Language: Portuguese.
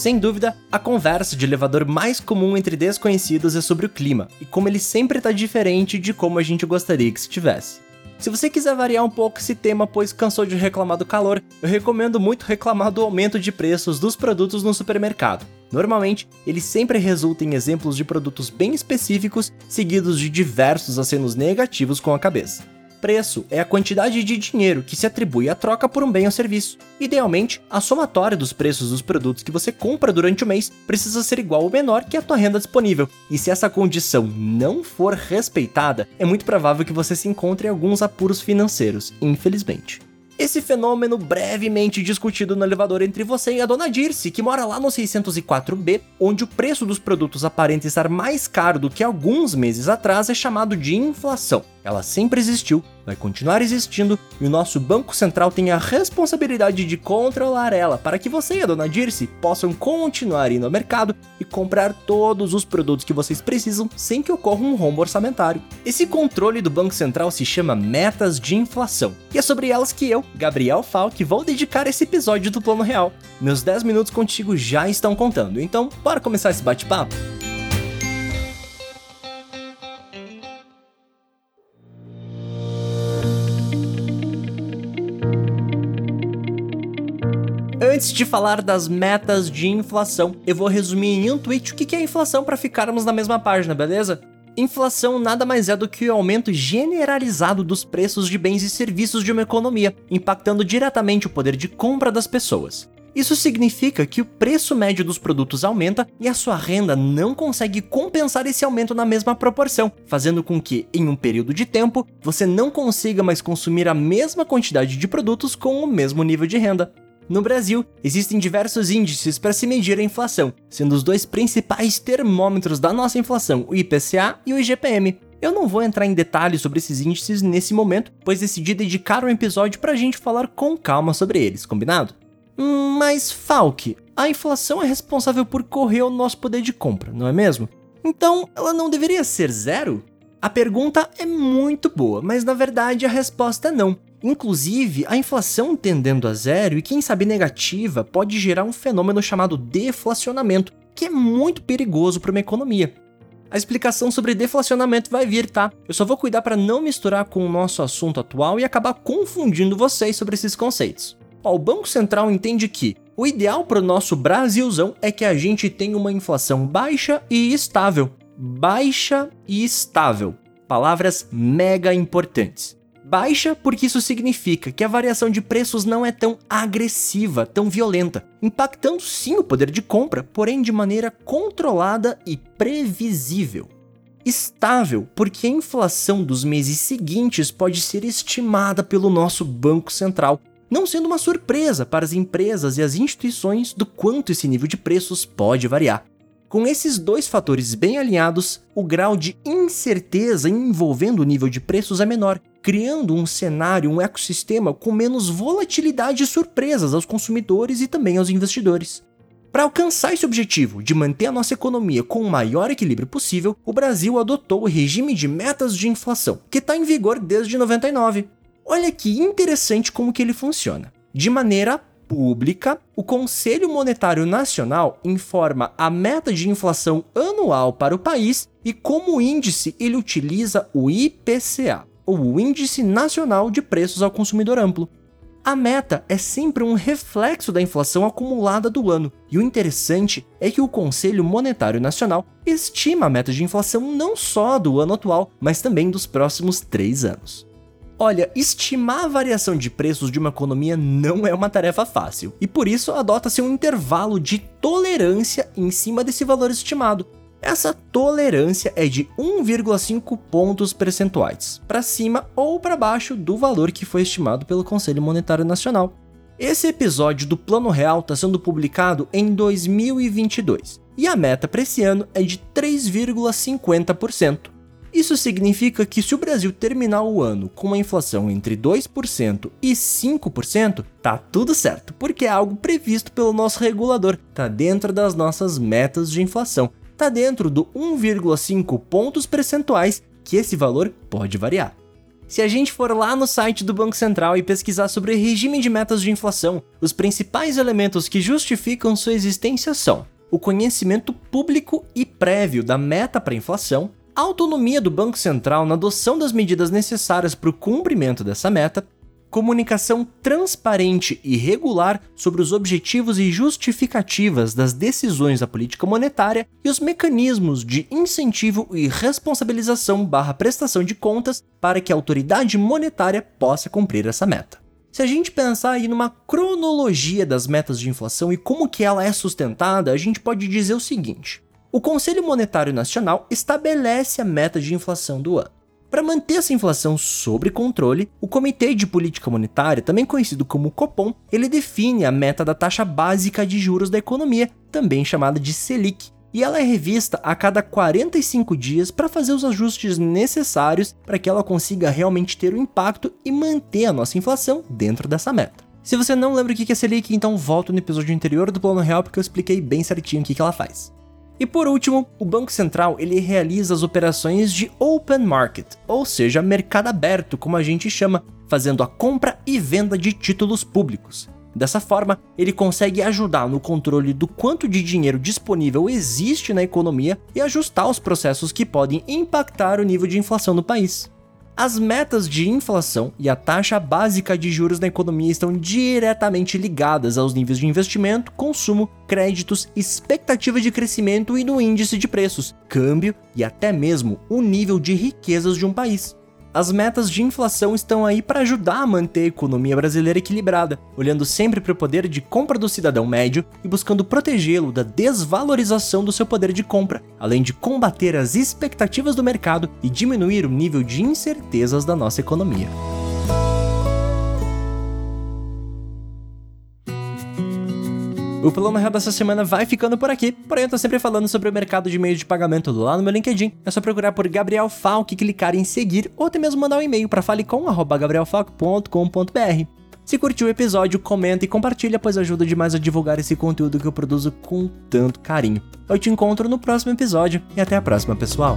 Sem dúvida, a conversa de elevador mais comum entre desconhecidos é sobre o clima e como ele sempre está diferente de como a gente gostaria que estivesse. Se você quiser variar um pouco esse tema, pois cansou de reclamar do calor, eu recomendo muito reclamar do aumento de preços dos produtos no supermercado. Normalmente, ele sempre resulta em exemplos de produtos bem específicos, seguidos de diversos acenos negativos com a cabeça. Preço é a quantidade de dinheiro que se atribui à troca por um bem ou serviço. Idealmente, a somatória dos preços dos produtos que você compra durante o mês precisa ser igual ou menor que a tua renda disponível. E se essa condição não for respeitada, é muito provável que você se encontre em alguns apuros financeiros, infelizmente. Esse fenômeno brevemente discutido no elevador entre você e a dona Dirce, que mora lá no 604B, onde o preço dos produtos aparenta estar mais caro do que alguns meses atrás, é chamado de inflação. Ela sempre existiu, vai continuar existindo e o nosso Banco Central tem a responsabilidade de controlar ela para que você e a dona Dirce possam continuar indo ao mercado e comprar todos os produtos que vocês precisam sem que ocorra um rombo orçamentário. Esse controle do Banco Central se chama metas de inflação e é sobre elas que eu, Gabriel Falk, vou dedicar esse episódio do Plano Real. Meus 10 minutos contigo já estão contando, então bora começar esse bate-papo? Antes de falar das metas de inflação, eu vou resumir em um tweet o que é inflação para ficarmos na mesma página, beleza? Inflação nada mais é do que o aumento generalizado dos preços de bens e serviços de uma economia, impactando diretamente o poder de compra das pessoas. Isso significa que o preço médio dos produtos aumenta e a sua renda não consegue compensar esse aumento na mesma proporção, fazendo com que, em um período de tempo, você não consiga mais consumir a mesma quantidade de produtos com o mesmo nível de renda. No Brasil, existem diversos índices para se medir a inflação, sendo os dois principais termômetros da nossa inflação o IPCA e o IGPM. Eu não vou entrar em detalhes sobre esses índices nesse momento, pois decidi dedicar um episódio para a gente falar com calma sobre eles, combinado? Hum, mas, Falk, a inflação é responsável por correr o nosso poder de compra, não é mesmo? Então, ela não deveria ser zero? A pergunta é muito boa, mas na verdade a resposta é não. Inclusive, a inflação tendendo a zero e quem sabe negativa pode gerar um fenômeno chamado deflacionamento, que é muito perigoso para uma economia. A explicação sobre deflacionamento vai vir, tá? Eu só vou cuidar para não misturar com o nosso assunto atual e acabar confundindo vocês sobre esses conceitos. Ó, o Banco Central entende que o ideal para o nosso Brasilzão é que a gente tenha uma inflação baixa e estável. Baixa e estável. Palavras mega importantes. Baixa porque isso significa que a variação de preços não é tão agressiva, tão violenta, impactando sim o poder de compra, porém de maneira controlada e previsível. Estável, porque a inflação dos meses seguintes pode ser estimada pelo nosso Banco Central, não sendo uma surpresa para as empresas e as instituições do quanto esse nível de preços pode variar. Com esses dois fatores bem alinhados, o grau de incerteza envolvendo o nível de preços é menor, criando um cenário, um ecossistema com menos volatilidade e surpresas aos consumidores e também aos investidores. Para alcançar esse objetivo de manter a nossa economia com o maior equilíbrio possível, o Brasil adotou o regime de metas de inflação, que está em vigor desde 99. Olha que interessante como que ele funciona. De maneira pública, o Conselho Monetário Nacional informa a meta de inflação anual para o país e como índice ele utiliza o IPCA, ou Índice Nacional de Preços ao Consumidor Amplo. A meta é sempre um reflexo da inflação acumulada do ano, e o interessante é que o Conselho Monetário Nacional estima a meta de inflação não só do ano atual, mas também dos próximos três anos. Olha, estimar a variação de preços de uma economia não é uma tarefa fácil, e por isso adota-se um intervalo de tolerância em cima desse valor estimado. Essa tolerância é de 1,5 pontos percentuais, para cima ou para baixo do valor que foi estimado pelo Conselho Monetário Nacional. Esse episódio do Plano Real está sendo publicado em 2022 e a meta para esse ano é de 3,50%. Isso significa que se o Brasil terminar o ano com uma inflação entre 2% e 5%, tá tudo certo, porque é algo previsto pelo nosso regulador, tá dentro das nossas metas de inflação, tá dentro do 1,5 pontos percentuais, que esse valor pode variar. Se a gente for lá no site do Banco Central e pesquisar sobre regime de metas de inflação, os principais elementos que justificam sua existência são o conhecimento público e prévio da meta para inflação, a autonomia do Banco Central na adoção das medidas necessárias para o cumprimento dessa meta, comunicação transparente e regular sobre os objetivos e justificativas das decisões da política monetária e os mecanismos de incentivo e responsabilização barra prestação de contas para que a autoridade monetária possa cumprir essa meta. Se a gente pensar aí numa cronologia das metas de inflação e como que ela é sustentada, a gente pode dizer o seguinte: o Conselho Monetário Nacional estabelece a meta de inflação do ano. Para manter essa inflação sob controle, o Comitê de Política Monetária, também conhecido como Copom, ele define a meta da taxa básica de juros da economia, também chamada de Selic, e ela é revista a cada 45 dias para fazer os ajustes necessários para que ela consiga realmente ter o um impacto e manter a nossa inflação dentro dessa meta. Se você não lembra o que é Selic, então volta no episódio anterior do Plano Real porque eu expliquei bem certinho o que ela faz. E por último, o Banco Central ele realiza as operações de open market, ou seja, mercado aberto, como a gente chama, fazendo a compra e venda de títulos públicos. Dessa forma, ele consegue ajudar no controle do quanto de dinheiro disponível existe na economia e ajustar os processos que podem impactar o nível de inflação no país. As metas de inflação e a taxa básica de juros na economia estão diretamente ligadas aos níveis de investimento, consumo, créditos, expectativa de crescimento e no índice de preços, câmbio e até mesmo o nível de riquezas de um país. As metas de inflação estão aí para ajudar a manter a economia brasileira equilibrada, olhando sempre para o poder de compra do cidadão médio e buscando protegê-lo da desvalorização do seu poder de compra, além de combater as expectativas do mercado e diminuir o nível de incertezas da nossa economia. O Plano Real dessa semana vai ficando por aqui, porém eu tô sempre falando sobre o mercado de meios de pagamento lá no meu LinkedIn. É só procurar por Gabriel Falk, clicar em seguir ou até mesmo mandar um e-mail para falecom@gabrielfalk.com.br. Se curtiu o episódio, comenta e compartilha, pois ajuda demais a divulgar esse conteúdo que eu produzo com tanto carinho. Eu te encontro no próximo episódio e até a próxima, pessoal.